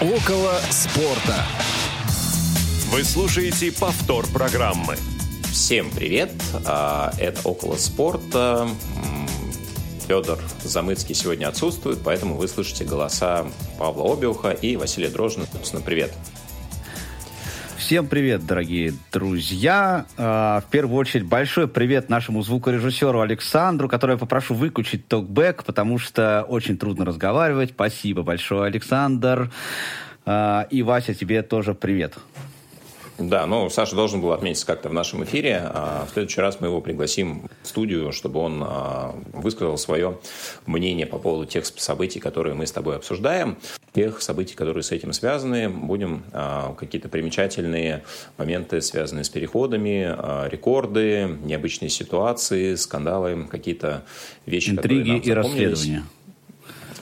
Около спорта. Вы слушаете повтор программы. Всем привет! А, это «Около спорта». Федор Замыцкий сегодня отсутствует, поэтому вы слышите голоса Павла Обиуха и Василия Дрожжина. Собственно, привет! Всем привет, дорогие друзья. А, в первую очередь большой привет нашему звукорежиссеру Александру, который я попрошу выключить токбэк, потому что очень трудно разговаривать. Спасибо большое, Александр. А, и Вася, тебе тоже привет. Да, ну, Саша должен был отметиться как-то в нашем эфире. А в следующий раз мы его пригласим в студию, чтобы он а, высказал свое мнение по поводу тех событий, которые мы с тобой обсуждаем. Тех событий, которые с этим связаны. Будем а, какие-то примечательные моменты, связанные с переходами, рекорды, необычные ситуации, скандалы, какие-то вещи, Интриги которые нам и расследования.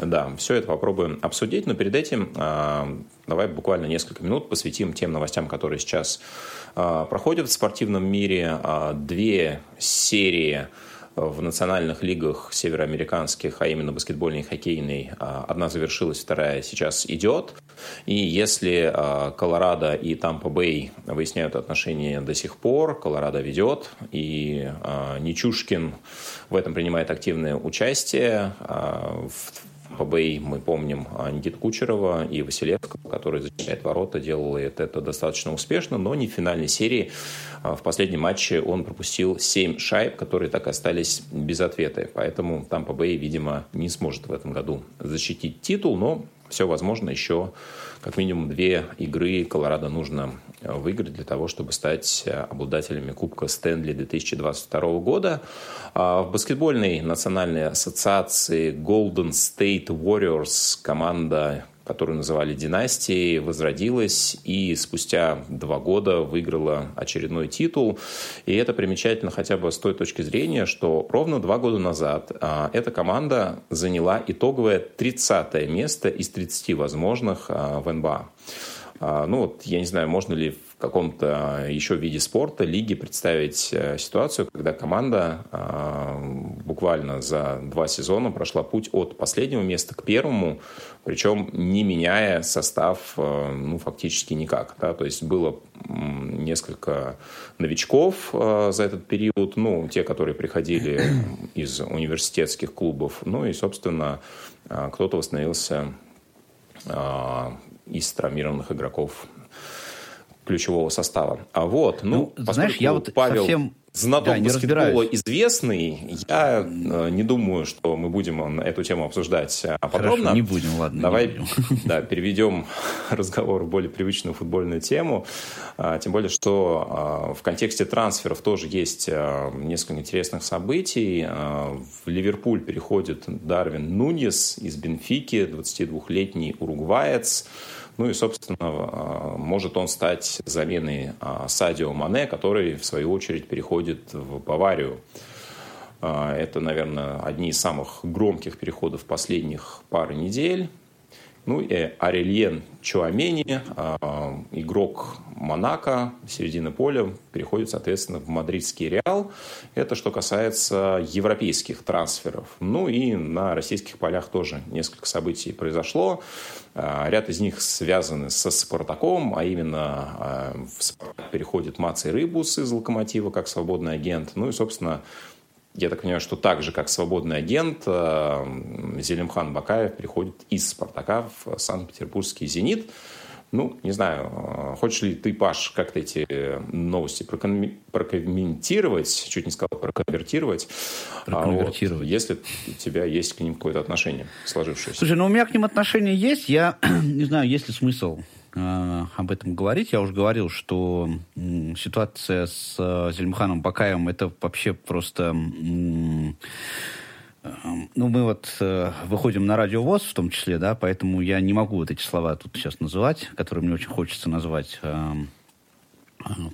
Да, все это попробуем обсудить, но перед этим э, давай буквально несколько минут посвятим тем новостям, которые сейчас э, проходят в спортивном мире. Э, две серии в национальных лигах североамериканских, а именно баскетбольной и хоккейной. Одна завершилась, вторая сейчас идет. И если Колорадо и Тампа-Бэй выясняют отношения до сих пор, Колорадо ведет, и Нечушкин в этом принимает активное участие. В ПБИ мы помним а, Никиту Кучерова и Василевского, который защищает ворота, делал это, это достаточно успешно, но не в финальной серии. А, в последнем матче он пропустил 7 шайб, которые так и остались без ответа. Поэтому там ПБИ, видимо, не сможет в этом году защитить титул, но все возможно еще как минимум две игры Колорадо нужно э, выиграть для того, чтобы стать э, обладателями Кубка Стэнли 2022 года. А в баскетбольной национальной ассоциации Golden State Warriors команда которую называли «Династией», возродилась и спустя два года выиграла очередной титул. И это примечательно хотя бы с той точки зрения, что ровно два года назад а, эта команда заняла итоговое 30 место из 30 возможных а, в НБА. А, ну вот, я не знаю, можно ли в каком-то еще виде спорта, лиги представить э, ситуацию, когда команда а, буквально за два сезона прошла путь от последнего места к первому, причем не меняя состав э, ну, фактически никак. Да? То есть было несколько новичков э, за этот период, ну, те, которые приходили из университетских клубов, ну и, собственно, кто-то восстановился из травмированных игроков ключевого состава. А вот, ну, ну знаешь, я вот Павел совсем знаток да, баскетбола известный, я э, не думаю, что мы будем эту тему обсуждать э, подробно. Хорошо, не будем, ладно. Давай будем. Да, переведем разговор в более привычную футбольную тему. А, тем более, что а, в контексте трансферов тоже есть а, несколько интересных событий. В Ливерпуль переходит Дарвин Нуньес из Бенфики, 22-летний уругваец. Ну и, собственно, а, может он стать заменой а, Садио Мане, который, в свою очередь, переходит в Баварию. А, это, наверное, одни из самых громких переходов последних пары недель. Ну и Арельен Чуамени, игрок Монако, середины поля, переходит, соответственно, в мадридский Реал. Это что касается европейских трансферов. Ну и на российских полях тоже несколько событий произошло. А, ряд из них связаны со «Спартаком», а именно а, в «Спартак» переходит Маций Рыбус из «Локомотива» как свободный агент. Ну и, собственно, я так понимаю, что так же, как свободный агент, а, Зелимхан Бакаев переходит из «Спартака» в Санкт-Петербургский «Зенит». Ну, не знаю, хочешь ли ты, Паш, как-то эти новости прокомментировать, чуть не сказал проконвертировать, проконвертировать. А вот, если у тебя есть к ним какое-то отношение сложившееся. Слушай, ну у меня к ним отношение есть, я не знаю, есть ли смысл э, об этом говорить. Я уже говорил, что э, ситуация с э, Зельмханом Бакаевым это вообще просто... Э, ну, мы вот э, выходим на радио ВОЗ в том числе, да, поэтому я не могу вот эти слова тут сейчас называть, которые мне очень хочется назвать. Э,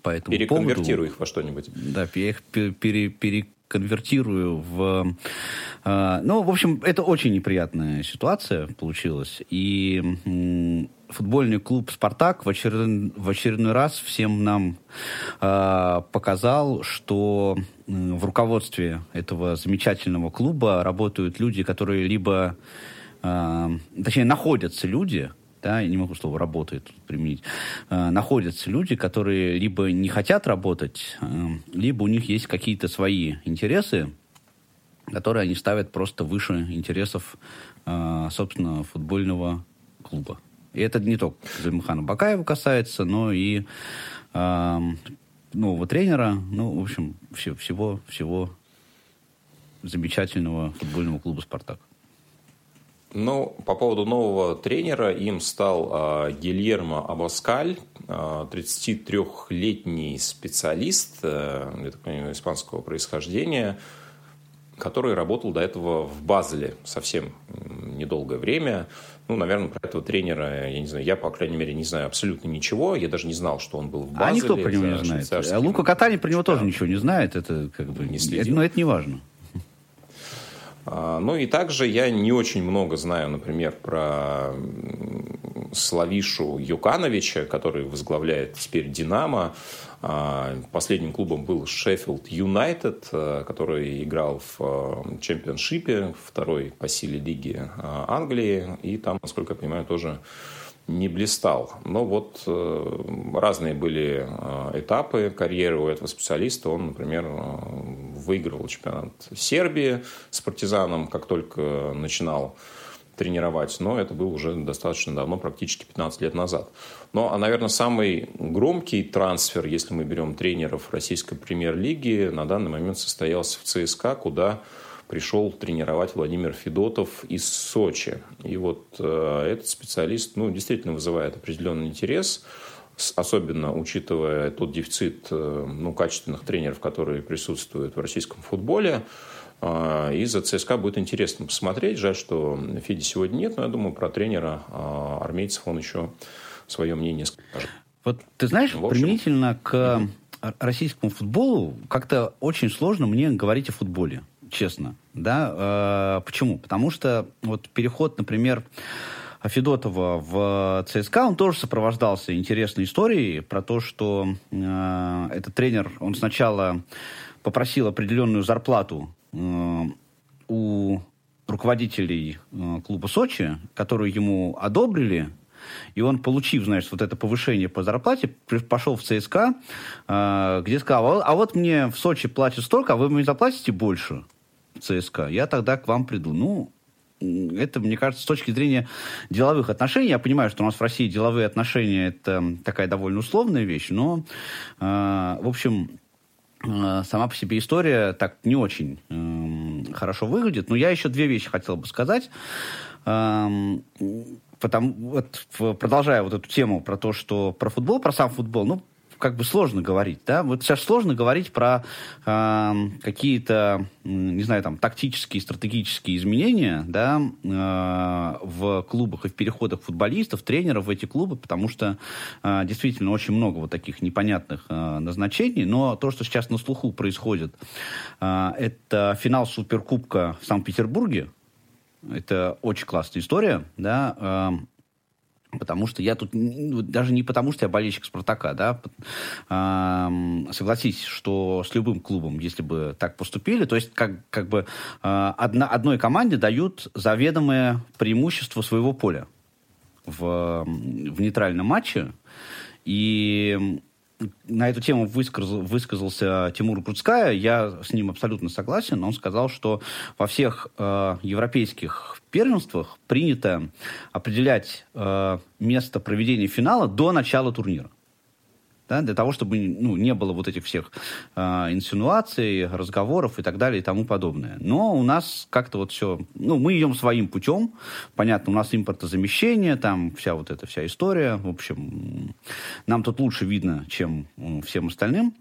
по этому Переконвертируй поводу. их во что-нибудь. Да, я их пере, переконвертирую в... Э, ну, в общем, это очень неприятная ситуация получилась. И э, футбольный клуб «Спартак» в очередной, в очередной раз всем нам э, показал, что в руководстве этого замечательного клуба работают люди, которые либо, э, точнее, находятся люди, да, я не могу слово «работает» применить, э, находятся люди, которые либо не хотят работать, э, либо у них есть какие-то свои интересы, которые они ставят просто выше интересов, э, собственно, футбольного клуба. И это не только Зальмахана Бакаева касается, но и э, нового тренера, ну, в общем, все, всего, всего замечательного футбольного клуба «Спартак». Ну, по поводу нового тренера, им стал э, Гильермо Абаскаль, э, 33-летний специалист, э, я так понимаю, испанского происхождения, который работал до этого в Базеле совсем недолгое время. Ну, наверное, про этого тренера, я не знаю, я, по крайней мере, не знаю абсолютно ничего. Я даже не знал, что он был в Базеле. А никто про него не знает. А Лука Катани про него тоже ничего не знает. Это как бы... Не следил. Но это не важно. А, ну и также я не очень много знаю, например, про Славишу Юкановича, который возглавляет теперь «Динамо». А, последним клубом был Шеффилд Юнайтед, а, который играл в чемпионшипе, второй по силе лиги Англии. И там, насколько я понимаю, тоже не блистал. Но вот э, разные были этапы карьеры у этого специалиста. Он, например, выигрывал чемпионат Сербии с партизаном, как только начинал тренировать, но это было уже достаточно давно, практически 15 лет назад. Но, а, наверное, самый громкий трансфер, если мы берем тренеров российской премьер-лиги, на данный момент состоялся в ЦСКА, куда пришел тренировать Владимир Федотов из Сочи. И вот э, этот специалист ну, действительно вызывает определенный интерес, особенно учитывая тот дефицит э, ну, качественных тренеров, которые присутствуют в российском футболе. Э, и за ЦСКА будет интересно посмотреть. Жаль, что Феди сегодня нет, но я думаю, про тренера э, армейцев он еще свое мнение скажет. Вот ты знаешь, общем, применительно к российскому футболу как-то очень сложно мне говорить о футболе честно. Да? Почему? Потому что вот переход, например, Федотова в ЦСКА, он тоже сопровождался интересной историей про то, что э, этот тренер, он сначала попросил определенную зарплату э, у руководителей э, клуба Сочи, которую ему одобрили, и он, получив, значит, вот это повышение по зарплате, пошел в ЦСКА, э, где сказал, а вот мне в Сочи платят столько, а вы мне заплатите больше. ЦСКА, я тогда к вам приду. Ну, это, мне кажется, с точки зрения деловых отношений, я понимаю, что у нас в России деловые отношения это такая довольно условная вещь, но, э, в общем, э, сама по себе история так не очень э, хорошо выглядит. Но я еще две вещи хотел бы сказать. Э, потому, вот, продолжая вот эту тему про то, что про футбол, про сам футбол, ну, как бы сложно говорить, да? Вот сейчас сложно говорить про э, какие-то, не знаю, там, тактические, стратегические изменения, да, э, в клубах и в переходах футболистов, тренеров в эти клубы, потому что э, действительно очень много вот таких непонятных э, назначений, но то, что сейчас на слуху происходит, э, это финал Суперкубка в Санкт-Петербурге, это очень классная история, да, э, Потому что я тут, даже не потому, что я болельщик Спартака, да, а, согласись, что с любым клубом, если бы так поступили, то есть как, как бы а, одна, одной команде дают заведомое преимущество своего поля в, в нейтральном матче, и на эту тему высказал, высказался Тимур Крутская. Я с ним абсолютно согласен. Он сказал, что во всех э, европейских первенствах принято определять э, место проведения финала до начала турнира да, для того, чтобы ну, не было вот этих всех э, инсинуаций, разговоров и так далее и тому подобное. Но у нас как-то вот все, ну, мы идем своим путем, понятно, у нас импортозамещение, там вся вот эта вся история, в общем, нам тут лучше видно, чем всем остальным.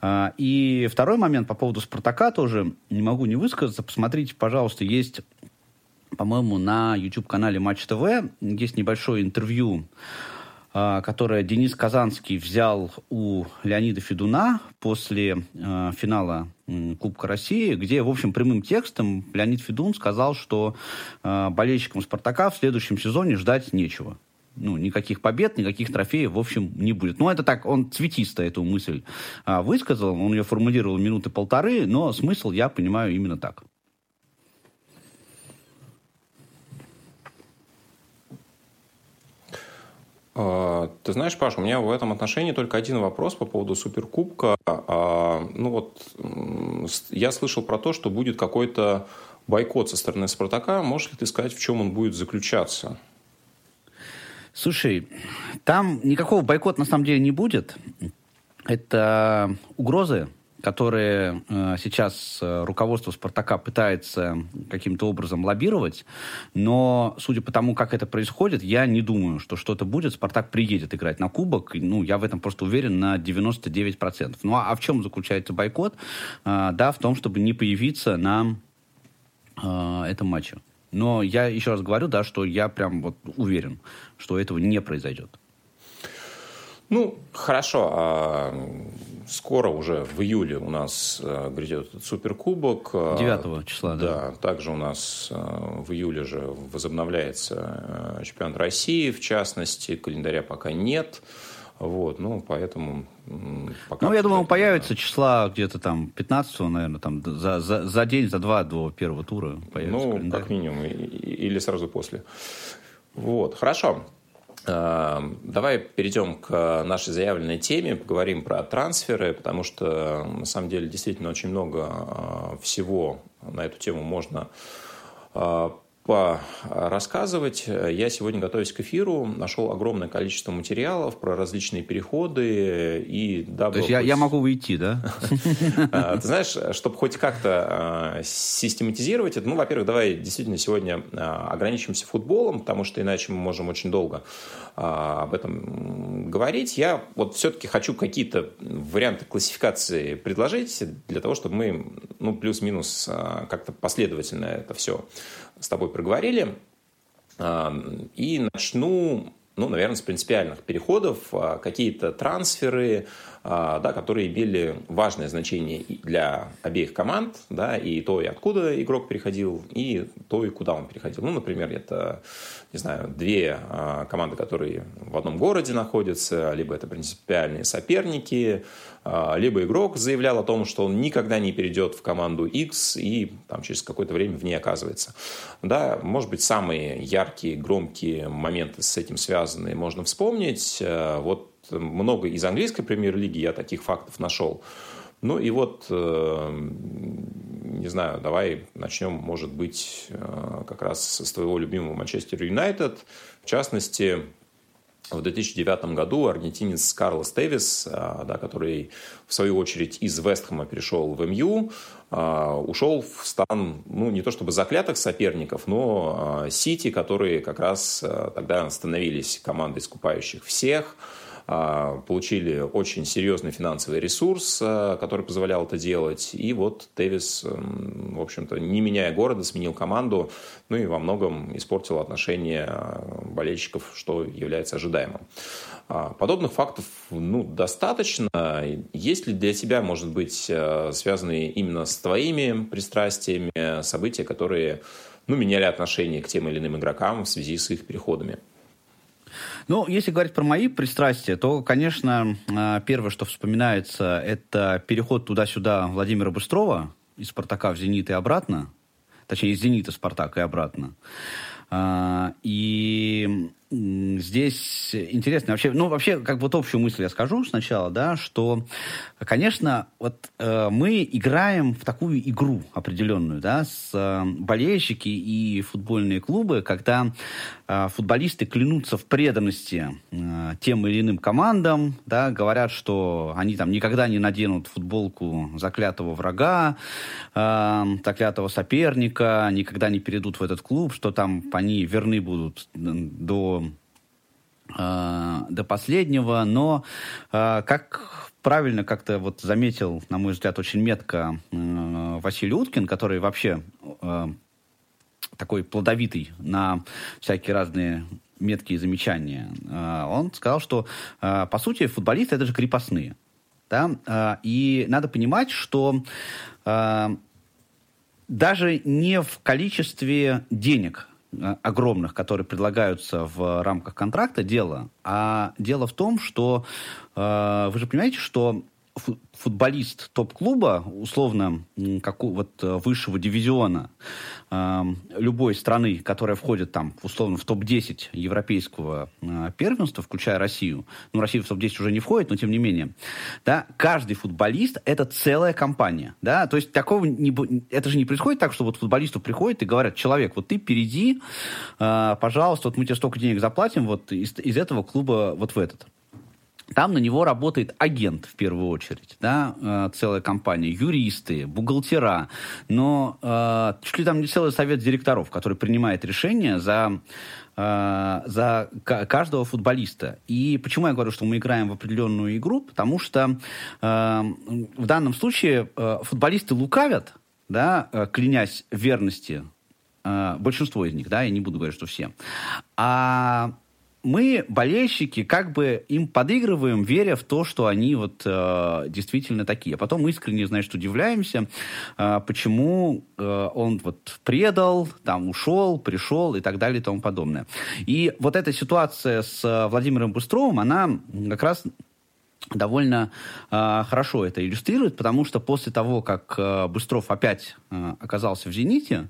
Э, и второй момент по поводу «Спартака» тоже не могу не высказаться, посмотрите, пожалуйста, есть по-моему, на YouTube-канале Матч ТВ есть небольшое интервью которое Денис Казанский взял у Леонида Федуна после э, финала Кубка России, где, в общем, прямым текстом Леонид Федун сказал, что э, болельщикам «Спартака» в следующем сезоне ждать нечего. Ну, никаких побед, никаких трофеев, в общем, не будет. Ну, это так, он цветисто эту мысль высказал, он ее формулировал минуты полторы, но смысл я понимаю именно так. Ты знаешь, Паш, у меня в этом отношении только один вопрос по поводу Суперкубка. А, ну вот, я слышал про то, что будет какой-то бойкот со стороны Спартака. Можешь ли ты сказать, в чем он будет заключаться? Слушай, там никакого бойкота на самом деле не будет. Это угрозы которые э, сейчас э, руководство «Спартака» пытается каким-то образом лоббировать, но, судя по тому, как это происходит, я не думаю, что что-то будет. «Спартак» приедет играть на кубок, ну, я в этом просто уверен на 99%. Ну, а, а в чем заключается бойкот? Э, да, в том, чтобы не появиться на этом матче. Но я еще раз говорю, да, что я прям вот уверен, что этого не произойдет. Ну, хорошо. Скоро уже в июле у нас э, грядет суперкубок. 9 числа, да. Да, также у нас э, в июле же возобновляется э, чемпионат России, в частности, календаря пока нет. Вот, ну, поэтому пока... Ну, я думаю, появится числа где-то там 15 наверное, там за, за, за день, за два до первого тура появится Ну, календарь. как минимум, или сразу после. Вот, хорошо. Эм, давай перейдем к нашей заявленной теме, поговорим про трансферы, потому что на самом деле действительно очень много э, всего на эту тему можно э, порассказывать. Я сегодня, готовясь к эфиру, нашел огромное количество материалов про различные переходы. И дабы То есть я, я могу уйти, да? А, ты знаешь, чтобы хоть как-то а, систематизировать это, ну, во-первых, давай действительно сегодня а, ограничимся футболом, потому что иначе мы можем очень долго об этом говорить. Я вот все-таки хочу какие-то варианты классификации предложить для того, чтобы мы, ну, плюс-минус как-то последовательно это все с тобой проговорили. И начну, ну, наверное, с принципиальных переходов. А, какие-то трансферы, а, да, которые имели важное значение для обеих команд, да, и то, и откуда игрок переходил, и то, и куда он переходил. Ну, например, это, не знаю, две а, команды, которые в одном городе находятся, либо это принципиальные соперники, а, либо игрок заявлял о том, что он никогда не перейдет в команду X и там, через какое-то время в ней оказывается. Да, может быть, самые яркие, громкие моменты с этим связанные можно вспомнить. Вот много из английской премьер-лиги я таких фактов нашел. Ну и вот, э, не знаю, давай начнем, может быть, э, как раз с твоего любимого Манчестер Юнайтед. В частности, в 2009 году аргентинец Карлос Тевис, э, да, который в свою очередь из Вестхэма перешел в МЮ, ушел в стан, ну, не то чтобы заклятых соперников, но Сити, которые как раз тогда становились командой скупающих всех, получили очень серьезный финансовый ресурс, а, который позволял это делать. И вот Тевис, в общем-то, не меняя города, сменил команду, ну и во многом испортил отношения а, болельщиков, что является ожидаемым. Подобных фактов ну, достаточно. Есть ли для тебя, может быть, связанные именно с твоими пристрастиями события, которые ну, меняли отношение к тем или иным игрокам в связи с их переходами? Ну, если говорить про мои пристрастия, то, конечно, а, первое, что вспоминается, это переход туда-сюда Владимира Быстрова из «Спартака» в «Зенит» и обратно. Точнее, из «Зенита» в «Спартак» и обратно. А, и здесь интересно. Вообще, ну вообще как вот общую мысль я скажу сначала, да, что, конечно, вот э, мы играем в такую игру определенную, да, с э, болельщики и футбольные клубы, когда э, футболисты клянутся в преданности э, тем или иным командам, да, говорят, что они там никогда не наденут футболку заклятого врага, э, заклятого соперника, никогда не перейдут в этот клуб, что там они верны будут до до последнего, но э, как правильно как-то вот заметил, на мой взгляд, очень метко э, Василий Уткин, который вообще такой плодовитый на всякие разные меткие замечания, он сказал, что по сути футболисты это же крепостные. Да? И надо понимать, что даже не в количестве денег Э, огромных, которые предлагаются в рамках контракта, дело. А дело в том, что э, вы же понимаете, что футболист топ-клуба, условно, как вот э, высшего дивизиона э, любой страны, которая входит там, условно, в топ-10 европейского э, первенства, включая Россию, ну, Россия в топ-10 уже не входит, но тем не менее, да, каждый футболист – это целая компания, да, то есть такого не, это же не происходит так, что вот футболисту приходят и говорят, человек, вот ты впереди, э, пожалуйста, вот мы тебе столько денег заплатим вот из, из этого клуба вот в этот. Там на него работает агент в первую очередь, да, э, целая компания, юристы, бухгалтера, но э, чуть ли там не целый совет директоров, который принимает решения за э, за каждого футболиста. И почему я говорю, что мы играем в определенную игру? Потому что э, в данном случае э, футболисты лукавят, да, э, клянясь верности, э, большинство из них, да, я не буду говорить, что все. А мы, болельщики, как бы им подыгрываем, веря в то, что они вот э, действительно такие. А потом искренне, значит, удивляемся, э, почему э, он вот предал, там ушел, пришел и так далее и тому подобное. И вот эта ситуация с э, Владимиром Быстровым, она как раз довольно э, хорошо это иллюстрирует, потому что после того, как э, Быстров опять э, оказался в «Зените»,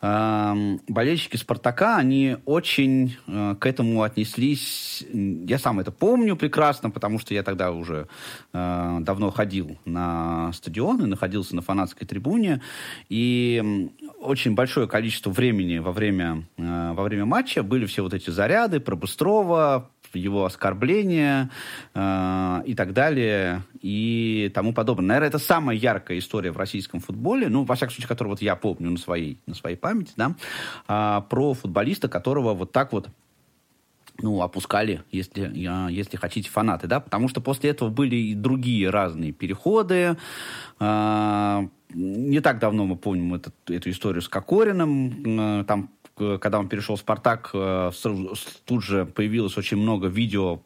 э, болельщики «Спартака», они очень э, к этому отнеслись, я сам это помню прекрасно, потому что я тогда уже э, давно ходил на стадион и находился на фанатской трибуне, и очень большое количество времени во время, э, во время матча были все вот эти заряды про Быстрова, его оскорбления э, и так далее и тому подобное. Наверное, это самая яркая история в российском футболе, ну, во всяком случае, которую вот я помню на своей, на своей памяти, да, э, про футболиста, которого вот так вот ну, опускали, если, если хотите, фанаты, да, потому что после этого были и другие разные переходы. Э, не так давно мы помним этот, эту историю с Кокориным, э, там когда он перешел в «Спартак», э, тут же появилось очень много видео,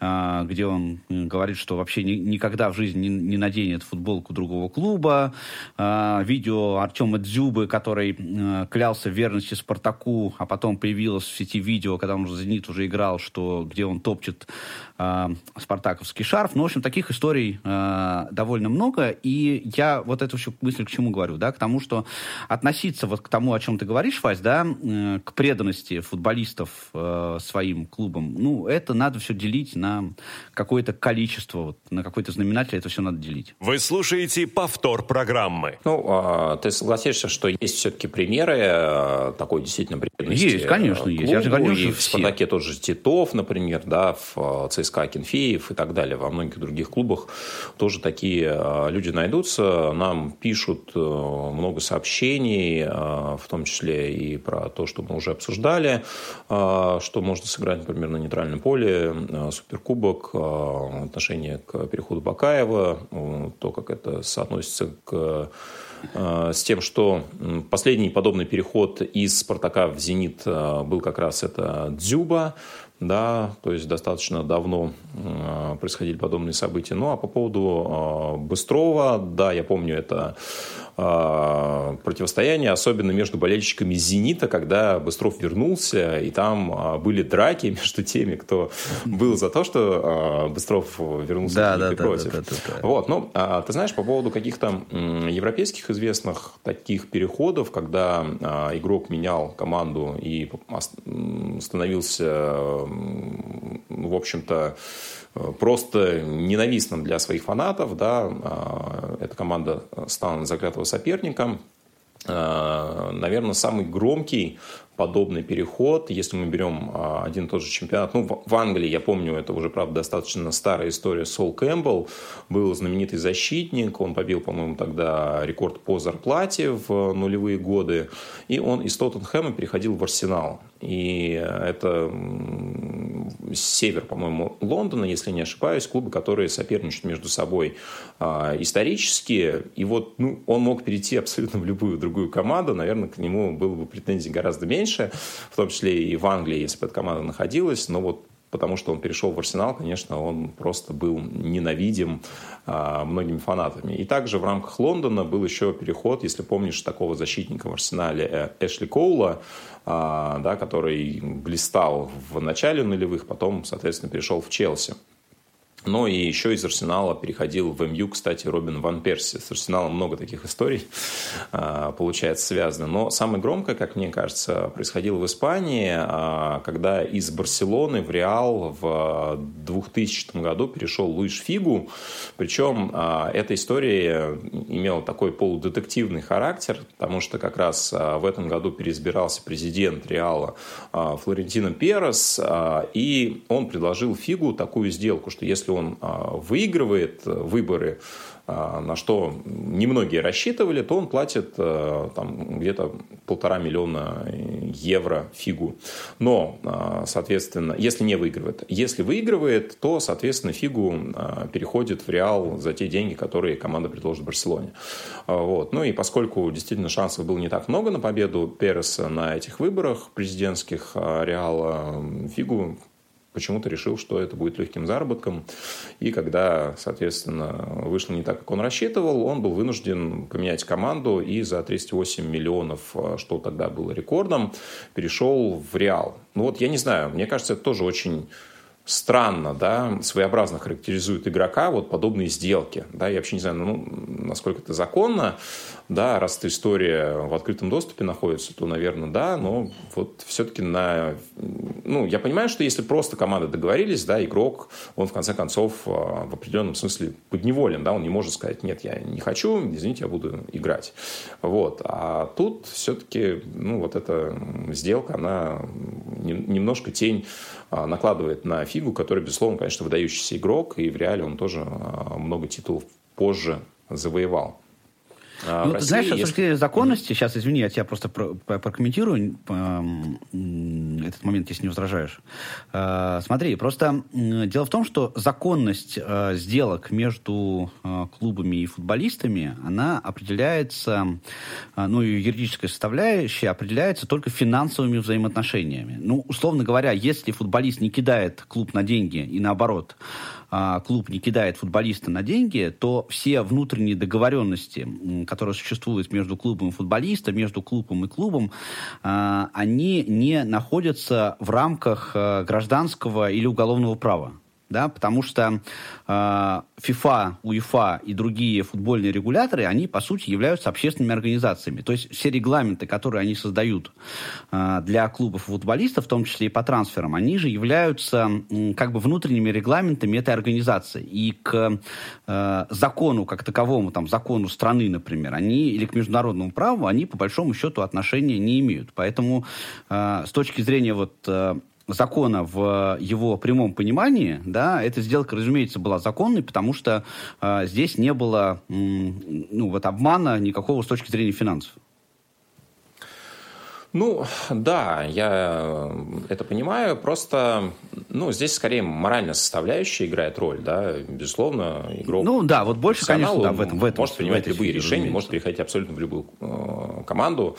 э, где он говорит, что вообще никогда в жизни не наденет футболку другого клуба. Э, видео Артема Дзюбы, который клялся в верности «Спартаку», а потом появилось в сети видео, когда он уже «Зенит» уже играл, что, где он топчет спартаковский шарф. Ну, в общем, таких историй довольно много. И я вот эту мысль к чему говорю, да, к тому, что относиться вот к тому, о чем ты говоришь, Вась, да, к преданности футболистов э, своим клубам, ну, это надо все делить на какое-то количество, вот, на какой-то знаменатель, это все надо делить. Вы слушаете повтор программы. Ну, а, ты согласишься, что есть все-таки примеры э, такой действительно преданности Есть, конечно, клубу, есть. Я же говорю, и в «Спартаке» тот же Титов, например, да, в ЦСКА Кенфеев и так далее. Во многих других клубах тоже такие люди найдутся. Нам пишут много сообщений, в том числе и про то, что мы уже обсуждали, а, что можно сыграть, например, на нейтральном поле, а, суперкубок, а, отношение к переходу Бакаева, то, как это соотносится к с тем, что последний подобный переход из «Спартака» в «Зенит» был как раз это Дзюба, да, то есть достаточно давно происходили подобные события. Ну, а по поводу Быстрова, да, я помню это противостояние, особенно между болельщиками «Зенита», когда Быстров вернулся, и там были драки между теми, кто был за то, что Быстров вернулся да, да, против. Да, да, да, да. Вот, ну, а, ты знаешь, по поводу каких-то европейских известных таких переходов, когда игрок менял команду и становился в общем-то, просто ненавистным для своих фанатов. Да, а, эта команда стала заклятого соперником. А, наверное, самый громкий подобный переход, если мы берем а, один и тот же чемпионат. Ну, в Англии, я помню, это уже, правда, достаточно старая история. Сол Кэмпбелл был знаменитый защитник, он побил, по-моему, тогда рекорд по зарплате в нулевые годы, и он из Тоттенхэма переходил в Арсенал. И это север, по-моему, Лондона, если не ошибаюсь, клубы, которые соперничают между собой э, исторически. И вот ну, он мог перейти абсолютно в любую другую команду. Наверное, к нему было бы претензий гораздо меньше, в том числе и в Англии, если бы эта команда находилась. Но вот потому что он перешел в Арсенал, конечно, он просто был ненавидим а, многими фанатами. И также в рамках Лондона был еще переход, если помнишь, такого защитника в Арсенале э, Эшли Коула, а, да, который блистал в начале нулевых, потом, соответственно, перешел в Челси. Но и еще из Арсенала переходил в МЮ, кстати, Робин Ван Перси. С Арсеналом много таких историй, а, получается, связано. Но самое громкое, как мне кажется, происходило в Испании, а, когда из Барселоны в Реал в 2000 году перешел Луиш Фигу. Причем а, эта история имела такой полудетективный характер, потому что как раз в этом году переизбирался президент Реала Флорентино Перес, и он предложил Фигу такую сделку, что если он он а, выигрывает выборы, а, на что немногие рассчитывали, то он платит а, там, где-то полтора миллиона евро фигу. Но, соответственно, если не выигрывает. Если выигрывает, то, соответственно, фигу переходит в Реал за те деньги, которые команда предложит Барселоне. Вот. Ну и поскольку действительно шансов было не так много на победу Переса на этих выборах президентских Реала, фигу почему-то решил, что это будет легким заработком. И когда, соответственно, вышло не так, как он рассчитывал, он был вынужден поменять команду и за 38 миллионов, что тогда было рекордом, перешел в Реал. Ну вот, я не знаю, мне кажется, это тоже очень странно, да, своеобразно характеризует игрока вот подобные сделки. Да, я вообще не знаю, ну, насколько это законно, да, раз эта история в открытом доступе находится, то, наверное, да, но вот все-таки на... Ну, я понимаю, что если просто команды договорились, да, игрок, он в конце концов а, в определенном смысле подневолен, да, он не может сказать, нет, я не хочу, извините, я буду играть. Вот. А тут все-таки, ну, вот эта сделка, она немножко тень а, накладывает на Фигу, который, безусловно, конечно, выдающийся игрок, и в реале он тоже а, много титулов позже завоевал. А ну, России знаешь, есть... с точки законности, сейчас, извини, я тебя просто про прокомментирую этот момент, если не возражаешь. А, смотри, просто дело в том, что законность а, сделок между клубами и футболистами, она определяется, ну, юридическая составляющая определяется только финансовыми взаимоотношениями. Ну, условно говоря, если футболист не кидает клуб на деньги и наоборот, а, клуб не кидает футболиста на деньги, то все внутренние договоренности, которые существуют между клубом и футболистом, между клубом и клубом, а, они не находятся в рамках а, гражданского или уголовного права да, потому что э, FIFA, УЕФА и другие футбольные регуляторы, они, по сути, являются общественными организациями. То есть все регламенты, которые они создают э, для клубов футболистов, в том числе и по трансферам, они же являются э, как бы внутренними регламентами этой организации. И к э, закону как таковому, там, закону страны, например, они, или к международному праву, они, по большому счету, отношения не имеют. Поэтому э, с точки зрения вот... Э, закона в его прямом понимании, да, эта сделка, разумеется, была законной, потому что э, здесь не было, ну, вот обмана никакого с точки зрения финансов. Ну, да, я это понимаю. Просто, ну, здесь скорее моральная составляющая играет роль, да. Безусловно, игрок... Ну, да, вот больше, конечно, да, в этом, в этом. Может принимать в любые решения, разумеется. может переходить абсолютно в любую э, команду.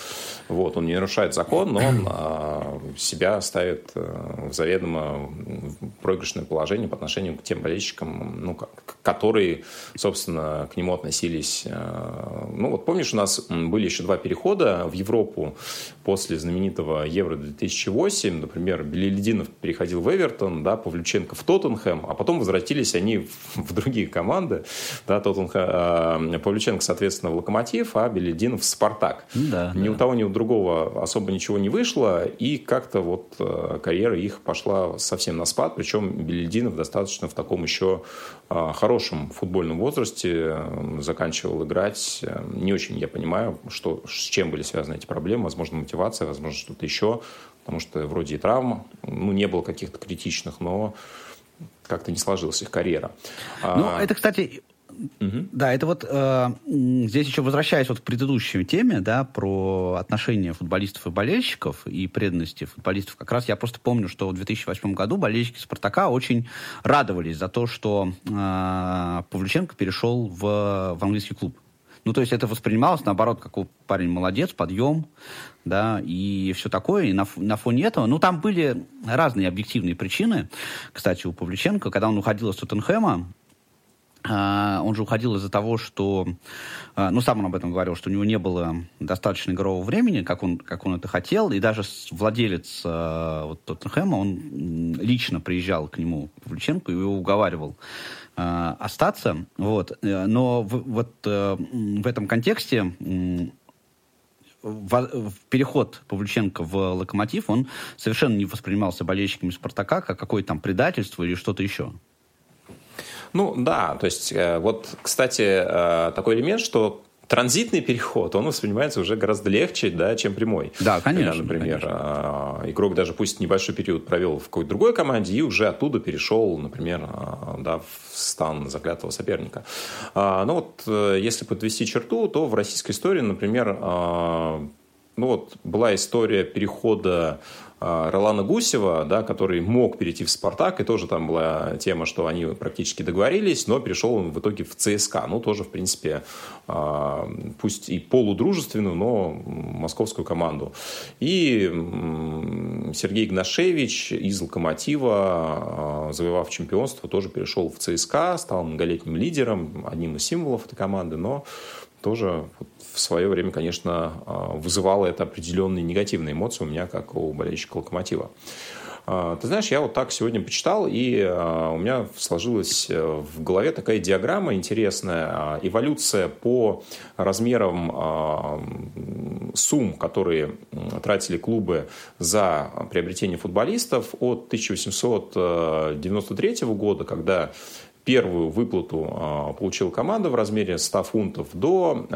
Вот, он не нарушает закон, но он э, себя ставит э, в заведомо проигрышное положение по отношению к тем болельщикам, ну, которые, собственно, к нему относились. Э, ну, вот помнишь, у нас были еще два перехода в Европу после знаменитого Евро-2008, например, Белелединов переходил в Эвертон, да, Павлюченко в Тоттенхэм, а потом возвратились они в, в другие команды. Да, Тоттенхэм, э, Павлюченко, соответственно, в Локомотив, а Белелединов в Спартак. Да, ни да. у того, ни у другого особо ничего не вышло, и как-то вот э, карьера их пошла совсем на спад, причем Белелединов достаточно в таком еще э, хорошем футбольном возрасте э, заканчивал играть. Э, не очень я понимаю, что, с чем были связаны эти проблемы, возможно, мотивация возможно, что-то еще, потому что вроде и травма, ну, не было каких-то критичных, но как-то не сложилась их карьера. Ну, а... это, кстати, Угу. Да, это вот э, здесь еще возвращаясь вот к предыдущей теме, да, про отношения футболистов и болельщиков и преданности футболистов. Как раз я просто помню, что в 2008 году болельщики Спартака очень радовались за то, что э, Павлюченко перешел в, в английский клуб. Ну, то есть это воспринималось, наоборот, как парень молодец, подъем, да, и все такое. И на, на фоне этого, ну, там были разные объективные причины. Кстати, у Павлюченко, когда он уходил из Тоттенхэма, он же уходил из-за того, что, ну, сам он об этом говорил, что у него не было достаточно игрового времени, как он, как он это хотел, и даже владелец вот, Тоттенхэма, он лично приезжал к нему, Павлюченко, и его уговаривал остаться, вот, но в, вот в этом контексте в, в переход Павлюченко в «Локомотив», он совершенно не воспринимался болельщиками «Спартака» как какое-то там предательство или что-то еще. Ну да, то есть э, вот, кстати, э, такой элемент, что транзитный переход, он воспринимается уже гораздо легче, да, чем прямой. Да, конечно. Когда, например, конечно. А, игрок даже пусть небольшой период провел в какой-то другой команде и уже оттуда перешел, например, да, в стан заклятого соперника. Ну вот, э, если подвести черту, то в российской истории, например, ну вот была история перехода а, Ролана Гусева, да, который мог перейти в «Спартак», и тоже там была тема, что они практически договорились, но перешел он в итоге в ЦСКА. Ну, тоже, в принципе, а, пусть и полудружественную, но московскую команду. И Сергей Игнашевич из «Локомотива», а, завоевав чемпионство, тоже перешел в ЦСКА, стал многолетним лидером, одним из символов этой команды, но тоже в свое время, конечно, а, вызывало это определенные негативные эмоции у меня, как у болельщика «Локомотива». А, ты знаешь, я вот так сегодня почитал, и а, у меня сложилась э, в голове такая диаграмма интересная. Эволюция по размерам сумм, которые тратили клубы за приобретение футболистов от 1893 года, когда первую выплату а, получила команда в размере 100 фунтов до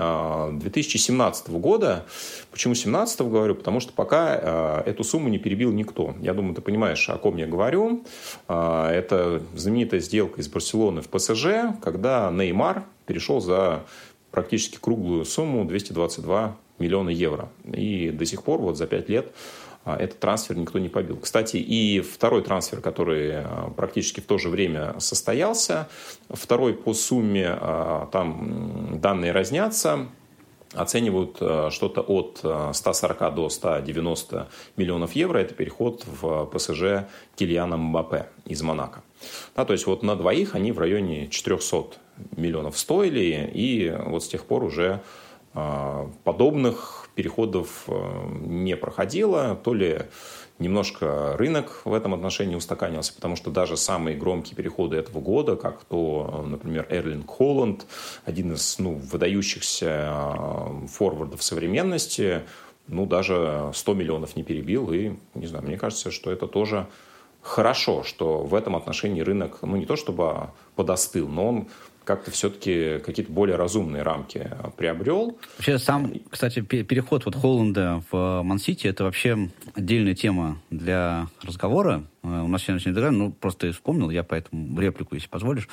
2017 а, года. Почему 2017 говорю? Потому что пока а, эту сумму не перебил никто. Я думаю, ты понимаешь, о ком я говорю. Это знаменитая сделка из Барселоны в ПСЖ, когда Неймар перешел за практически круглую сумму 222 миллиона евро. И до сих пор, вот за 5 лет, этот трансфер никто не побил. Кстати, и второй трансфер, который а, практически в то же время состоялся, второй по сумме, а, там данные разнятся, оценивают что-то от 140 до 190 миллионов евро. Это переход в ПСЖ Кильяна Мбаппе из Монако. Да, то есть вот на двоих они в районе 400 миллионов стоили, и вот с тех пор уже подобных переходов э, не проходило, то ли немножко рынок в этом отношении устаканился, потому что даже самые громкие переходы этого года, как то, например, Эрлинг Холланд, один из ну, выдающихся э, форвардов современности, ну, даже 100 миллионов не перебил, и, не знаю, мне кажется, что это тоже хорошо, что в этом отношении рынок, ну, не то чтобы подостыл, но он как-то все-таки какие-то более разумные рамки приобрел. Вообще сам, кстати, переход вот Холланда в Мансити это вообще отдельная тема для разговора. Э, у нас сегодня не ну, просто вспомнил, я поэтому реплику, если позволишь,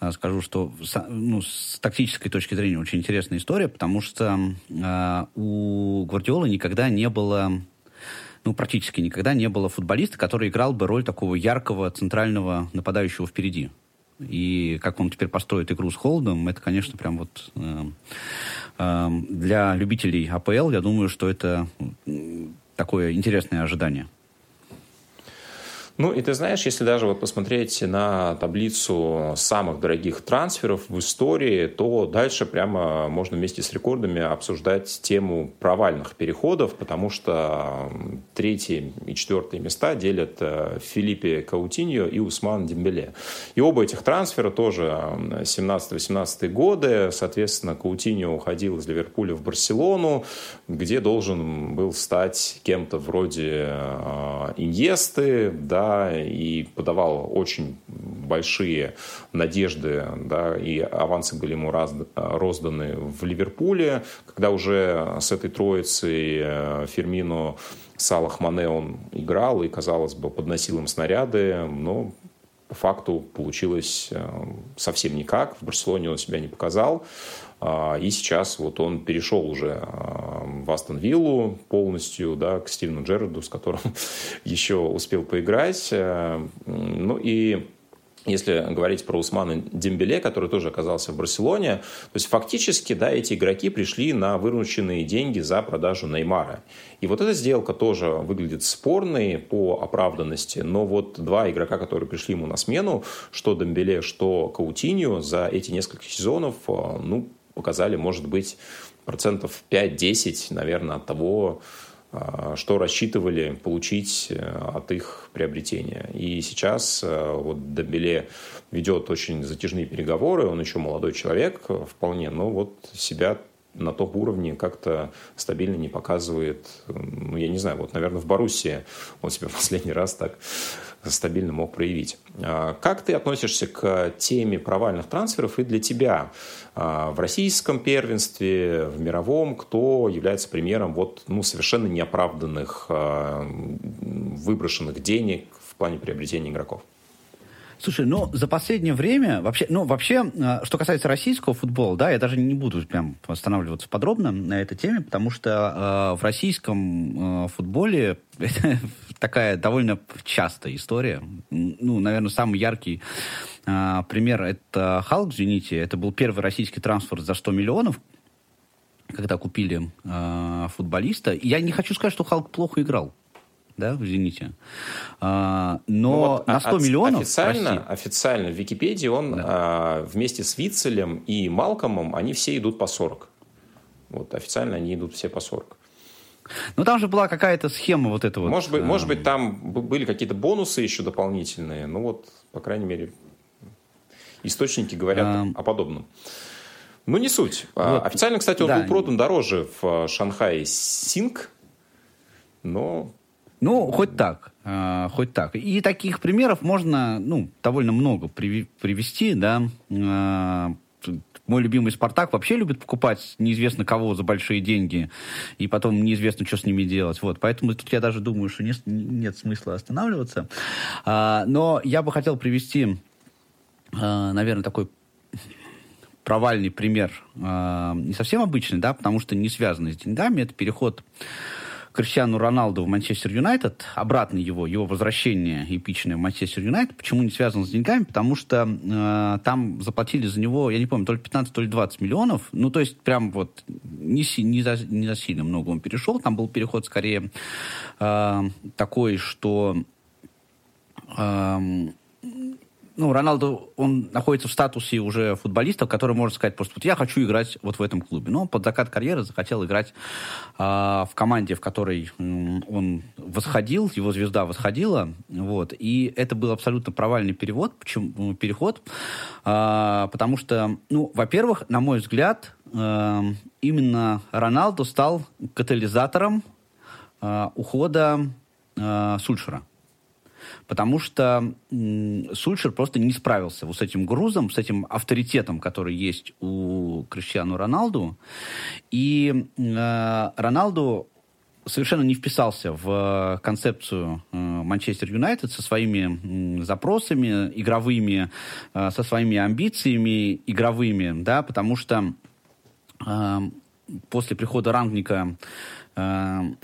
э, скажу, что ну, с тактической точки зрения очень интересная история, потому что э, у Гвардиолы никогда не было ну, практически никогда не было футболиста, который играл бы роль такого яркого центрального нападающего впереди. И как он теперь построит игру с Холдом, это, конечно, прям вот э, э, для любителей АПЛ, я думаю, что это такое интересное ожидание. Ну, и ты знаешь, если даже вот посмотреть на таблицу самых дорогих трансферов в истории, то дальше прямо можно вместе с рекордами обсуждать тему провальных переходов, потому что третье и четвертые места делят э, Филиппе Каутиньо и Усман Дембеле. И оба этих трансфера тоже 17-18 годы. Соответственно, Каутиньо уходил из Ливерпуля в Барселону, где должен был стать кем-то вроде э, Иньесты, да, и подавал очень большие надежды, да, и авансы были ему раз, розданы в Ливерпуле, когда уже с этой троицей э, Фермино Салах Мане он играл и, казалось бы, подносил им снаряды, но по факту получилось э, совсем никак. В Барселоне он себя не показал. А, и сейчас вот он перешел уже а, в Астон Виллу полностью, да, к Стивену Джерарду, с которым еще успел поиграть. Э, ну и если говорить про Усмана Дембеле, который тоже оказался в Барселоне, то есть фактически, да, эти игроки пришли на вырученные деньги за продажу Неймара. И вот эта сделка тоже выглядит спорной по оправданности, но вот два игрока, которые пришли ему на смену, что Дембеле, что Каутиньо, за эти несколько сезонов, э, ну, показали, может быть, процентов 5-10, наверное, от того, что рассчитывали получить э, от их приобретения. И сейчас э, вот Дембеле ведет очень затяжные переговоры, он еще молодой человек э, вполне, но вот себя на том уровне как-то стабильно не показывает. Ну, я не знаю, вот, наверное, в Боруссии он себя последний раз так стабильно мог проявить. А как ты относишься к теме провальных трансферов и для тебя а, в российском первенстве, в мировом, кто является примером вот, ну, совершенно неоправданных а, выброшенных денег в плане приобретения игроков? Слушай, ну, за последнее время, вообще, ну, вообще, что касается российского футбола, да, я даже не буду прям останавливаться подробно на этой теме, потому что э, в российском э, футболе это такая довольно частая история. Ну, наверное, самый яркий э, пример это Халк, извините. Это был первый российский трансфер за 100 миллионов, когда купили э, футболиста. Я не хочу сказать, что Халк плохо играл да, в «Зените». А, но ну, вот на 100 от, миллионов... Официально, России... официально в Википедии он да. а, вместе с Вицелем и Малкомом, они все идут по 40. Вот официально они идут все по 40. Ну, там же была какая-то схема вот этого. Может быть, а... может быть, там были какие-то бонусы еще дополнительные. Ну, вот, по крайней мере, источники говорят а... о подобном. Ну, не суть. А, вот. Официально, кстати, он да. был продан дороже в Шанхае Синг, но... Ну, хоть так, э, хоть так. И таких примеров можно, ну, довольно много привести, да. Э, мой любимый «Спартак» вообще любит покупать неизвестно кого за большие деньги, и потом неизвестно, что с ними делать. Вот, поэтому тут я даже думаю, что не, нет смысла останавливаться. А, но я бы хотел привести, а, наверное, такой провальный пример, а, не совсем обычный, да, потому что не связанный с деньгами. Это переход Криштиану Роналду в Манчестер Юнайтед, обратно его, его возвращение эпичное в Манчестер Юнайтед. Почему не связано с деньгами? Потому что э, там заплатили за него, я не помню, то ли 15, то ли 20 миллионов. Ну, то есть прям вот не, не, за, не за сильно много он перешел. Там был переход скорее э, такой, что... Э, ну, Роналду, он находится в статусе уже футболиста, который может сказать просто, вот я хочу играть вот в этом клубе. Но под закат карьеры захотел играть э, в команде, в которой он восходил, его звезда восходила, вот, и это был абсолютно провальный перевод, почему, ну, переход, э, потому что, ну, во-первых, на мой взгляд, э, именно Роналду стал катализатором э, ухода э, Сульшера потому что Сульшер просто не справился вот с этим грузом, с этим авторитетом, который есть у Криштиану Роналду. И э, Роналду совершенно не вписался в концепцию э, Манчестер Юнайтед со своими запросами игровыми, э, со своими амбициями игровыми, да, потому что э, после прихода Рангника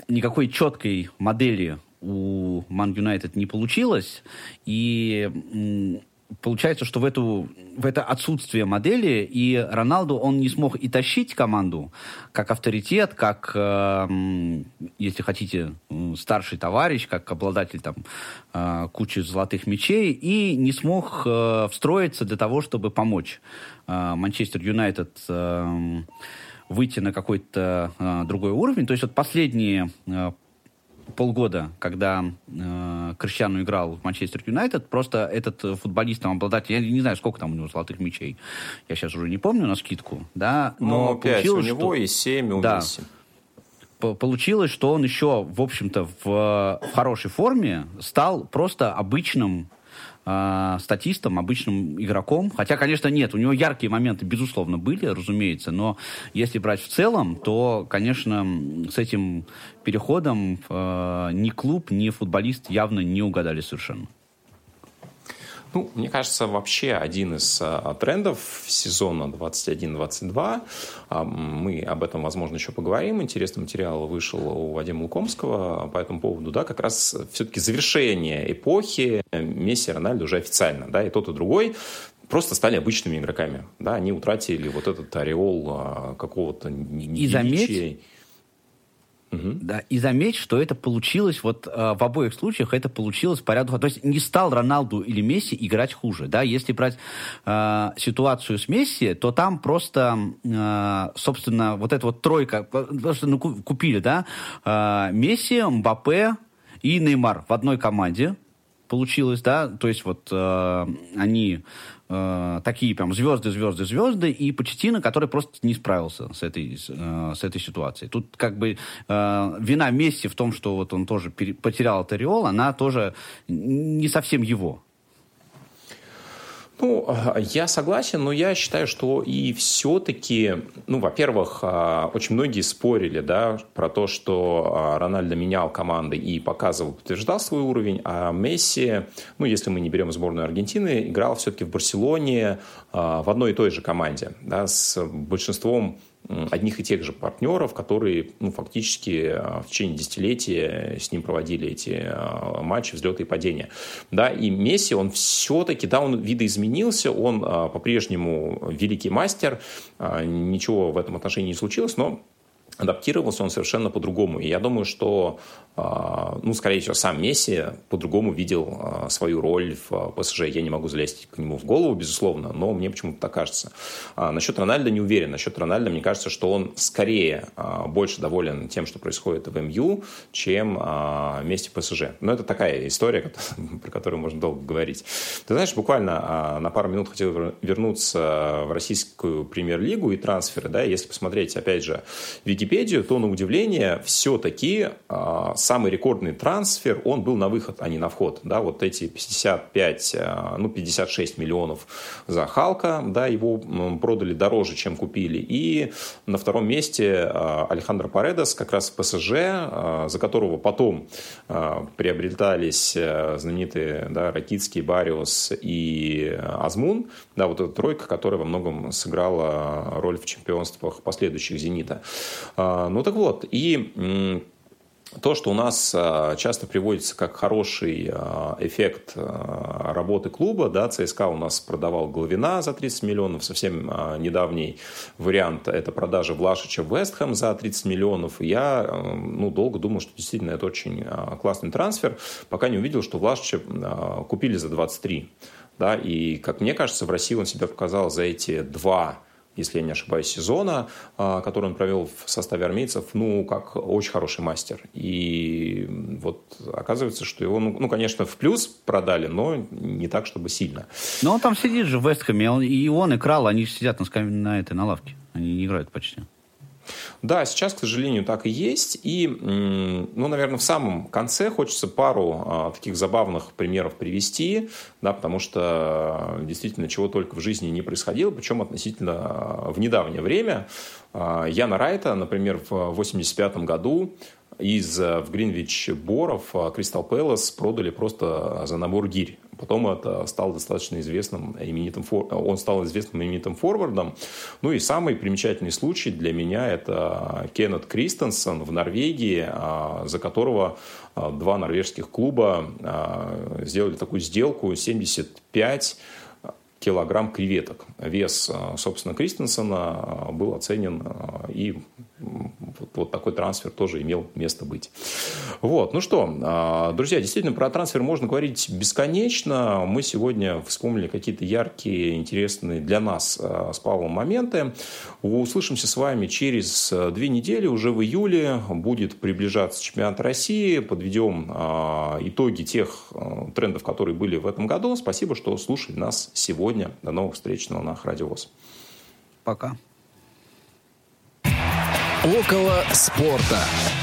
никакой четкой модели у Ман Юнайтед не получилось, и получается, что в, эту, в это отсутствие модели и Роналду он не смог и тащить команду как авторитет, как, э, если хотите, старший товарищ, как обладатель там э, кучи золотых мячей, и не смог э, встроиться для того, чтобы помочь э, Манчестер Юнайтед э, выйти на какой-то э, другой уровень. То есть вот последние полгода, когда э, Криштиану играл в Манчестер Юнайтед, просто этот футболист, там, обладатель, я не знаю, сколько там у него золотых мячей, я сейчас уже не помню на скидку, да, но ну, 5 у него что... и 7 у да, Месси. Получилось, что он еще, в общем-то, в, в хорошей форме стал просто обычным э, статистом, обычным игроком. Хотя, конечно, нет, у него яркие моменты, безусловно, были, разумеется, но если брать в целом, то, конечно, с этим переходом э, ни клуб, ни футболист явно не угадали совершенно. Ну, мне кажется, вообще один из а, трендов сезона 21-22, а, мы об этом, возможно, еще поговорим, интересный материал вышел у Вадима Лукомского по этому поводу, да, как раз все-таки завершение эпохи Месси и Рональдо уже официально, да, и тот, и другой просто стали обычными игроками, да, они утратили вот этот ореол а, какого-то И заметь, Угу. Да, и заметь, что это получилось, вот э, в обоих случаях это получилось по ряду... То есть не стал Роналду или Месси играть хуже, да, если брать э, ситуацию с Месси, то там просто, э, собственно, вот эта вот тройка, потому что ну, купили, да, э, Месси, Мбаппе и Неймар в одной команде получилось, да, то есть вот э, они э, такие прям звезды, звезды, звезды, и Почетина, который просто не справился с этой, э, с этой ситуацией. Тут как бы э, вина Месси в том, что вот он тоже потерял этот ореол, она тоже не совсем его. Ну, а, я согласен, но я считаю, что и все-таки, ну, во-первых, а, очень многие спорили, да, про то, что а, Рональдо менял команды и показывал, подтверждал свой уровень, а Месси, ну, если мы не берем сборную Аргентины, играл все-таки в Барселоне в одной и той же команде, да, с большинством одних и тех же партнеров, которые ну, фактически а, в течение десятилетия с ним проводили эти а, матчи, взлеты и падения. Да, и Месси, он все-таки, да, он видоизменился, он а, по-прежнему великий мастер, ничего в этом отношении не случилось, но адаптировался он совершенно по-другому. И я думаю, что а, ну, скорее всего, сам Месси по-другому видел а, свою роль в а, ПСЖ. Я не могу залезть к нему в голову, безусловно, но мне почему-то так кажется. Насчет Рональда не уверен. Насчет Рональда, мне кажется, что он скорее больше доволен тем, что происходит в МЮ, чем вместе ПСЖ. Но это такая история, про которую можно долго говорить. Ты знаешь, буквально на пару минут хотел вернуться в российскую премьер-лигу и трансферы. Да? Если посмотреть, опять же, Википедию, то, на удивление, все-таки самый рекордный трансфер, он был на выход, а не на вход. Да, вот эти 55, э, ну, 56 миллионов за Халка, да, его продали дороже, чем купили. И на втором месте э, Алехандро Паредос, как раз в ПСЖ, э, за которого потом приобретались знаменитые да, Ракитский, Бариус и Азмун. Да, вот эта тройка, которая во многом сыграла роль в чемпионствах последующих «Зенита». Ну так вот, и то, что у нас а, часто приводится как хороший а, эффект а, работы клуба, да, ЦСКА у нас продавал Головина за 30 миллионов, совсем недавний вариант – это продажа Влашича в Вестхэм за 30 миллионов. И я ну, долго думал, что действительно это очень классный трансфер, пока не увидел, что Влашича купили за 23. Да, и, как мне кажется, в России он себя показал за эти два если я не ошибаюсь, сезона, а, который он провел в составе армейцев, ну, как очень хороший мастер. И вот оказывается, что его, ну, ну конечно, в плюс продали, но не так, чтобы сильно. Но он там сидит же в Вестхэме, и он, и Крал, они сидят на, на этой, на лавке. Они не играют почти. Да, сейчас, к сожалению, так и есть. И, ну, наверное, в самом конце хочется пару а, таких забавных примеров привести, да, потому что а, действительно чего только в жизни не происходило, причем относительно а, в недавнее время. А, Яна Райта, например, в 1985 году из в Гринвич Боров Кристал Пэлас продали просто за набор гирь. Потом это стал достаточно известным именитым, он стал известным именитым форвардом. Ну и самый примечательный случай для меня это Кеннет Кристенсен в Норвегии, а, за которого а, два норвежских клуба а, сделали такую сделку 75 килограмм креветок. Вес, собственно, Кристенсена был оценен и вот, вот такой трансфер тоже имел место быть. Вот, ну что, а, друзья, действительно, про трансфер можно говорить бесконечно. Мы сегодня вспомнили какие-то яркие, интересные для нас а, с Павлом моменты. Услышимся с вами через а, две недели, уже в июле будет приближаться чемпионат России. Подведем итоги тех трендов, которые были в этом году. Спасибо, что слушали нас сегодня. До новых встреч на волнах Радио Пока. Около спорта.